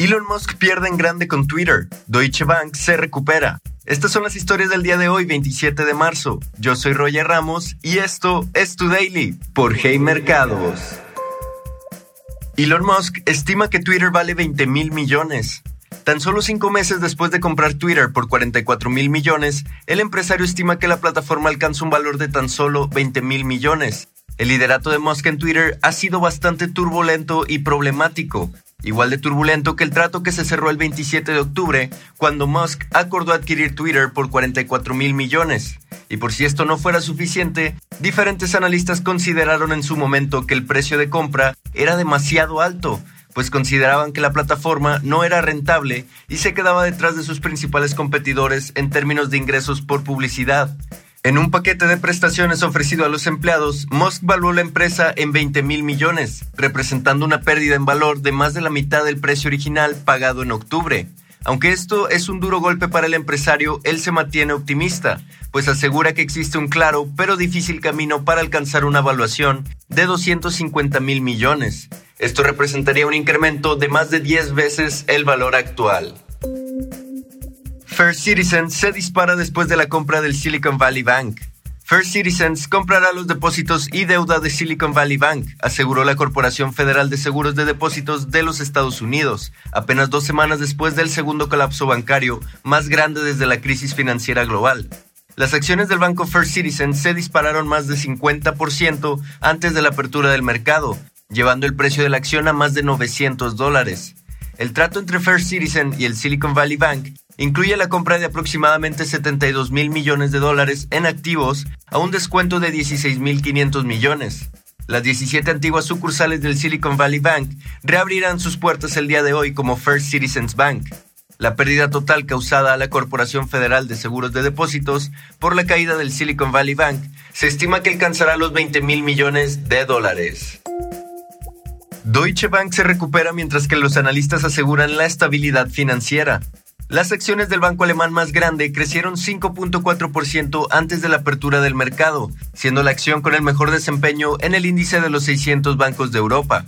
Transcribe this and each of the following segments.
Elon Musk pierde en grande con Twitter. Deutsche Bank se recupera. Estas son las historias del día de hoy, 27 de marzo. Yo soy Roger Ramos y esto es Tu Daily por Hey Mercados. Elon Musk estima que Twitter vale 20 mil millones. Tan solo cinco meses después de comprar Twitter por 44 mil millones, el empresario estima que la plataforma alcanza un valor de tan solo 20 mil millones. El liderato de Musk en Twitter ha sido bastante turbulento y problemático igual de turbulento que el trato que se cerró el 27 de octubre, cuando Musk acordó adquirir Twitter por 44 mil millones. Y por si esto no fuera suficiente, diferentes analistas consideraron en su momento que el precio de compra era demasiado alto, pues consideraban que la plataforma no era rentable y se quedaba detrás de sus principales competidores en términos de ingresos por publicidad. En un paquete de prestaciones ofrecido a los empleados, Musk valuó la empresa en 20 mil millones, representando una pérdida en valor de más de la mitad del precio original pagado en octubre. Aunque esto es un duro golpe para el empresario, él se mantiene optimista, pues asegura que existe un claro pero difícil camino para alcanzar una valuación de 250 mil millones. Esto representaría un incremento de más de 10 veces el valor actual. First Citizens se dispara después de la compra del Silicon Valley Bank. First Citizens comprará los depósitos y deuda de Silicon Valley Bank, aseguró la Corporación Federal de Seguros de Depósitos de los Estados Unidos, apenas dos semanas después del segundo colapso bancario más grande desde la crisis financiera global. Las acciones del banco First Citizens se dispararon más de 50% antes de la apertura del mercado, llevando el precio de la acción a más de 900 dólares. El trato entre First Citizen y el Silicon Valley Bank incluye la compra de aproximadamente 72 mil millones de dólares en activos a un descuento de 16 mil 500 millones. Las 17 antiguas sucursales del Silicon Valley Bank reabrirán sus puertas el día de hoy como First Citizens Bank. La pérdida total causada a la Corporación Federal de Seguros de Depósitos por la caída del Silicon Valley Bank se estima que alcanzará los 20 mil millones de dólares. Deutsche Bank se recupera mientras que los analistas aseguran la estabilidad financiera. Las acciones del banco alemán más grande crecieron 5.4% antes de la apertura del mercado, siendo la acción con el mejor desempeño en el índice de los 600 bancos de Europa.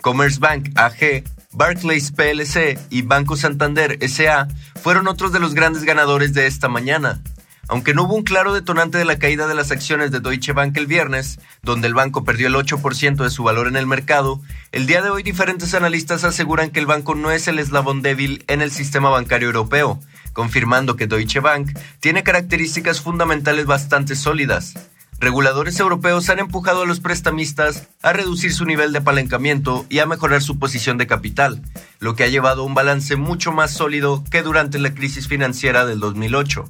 Commerzbank AG, Barclays PLC y Banco Santander SA fueron otros de los grandes ganadores de esta mañana. Aunque no hubo un claro detonante de la caída de las acciones de Deutsche Bank el viernes, donde el banco perdió el 8% de su valor en el mercado, el día de hoy diferentes analistas aseguran que el banco no es el eslabón débil en el sistema bancario europeo, confirmando que Deutsche Bank tiene características fundamentales bastante sólidas. Reguladores europeos han empujado a los prestamistas a reducir su nivel de apalancamiento y a mejorar su posición de capital, lo que ha llevado a un balance mucho más sólido que durante la crisis financiera del 2008.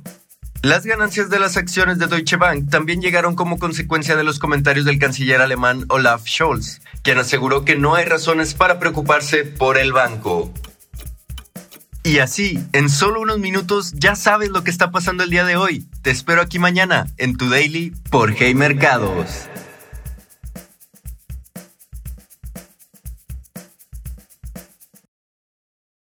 Las ganancias de las acciones de Deutsche Bank también llegaron como consecuencia de los comentarios del canciller alemán Olaf Scholz, quien aseguró que no hay razones para preocuparse por el banco. Y así, en solo unos minutos ya sabes lo que está pasando el día de hoy. Te espero aquí mañana en tu daily por Hey Mercados.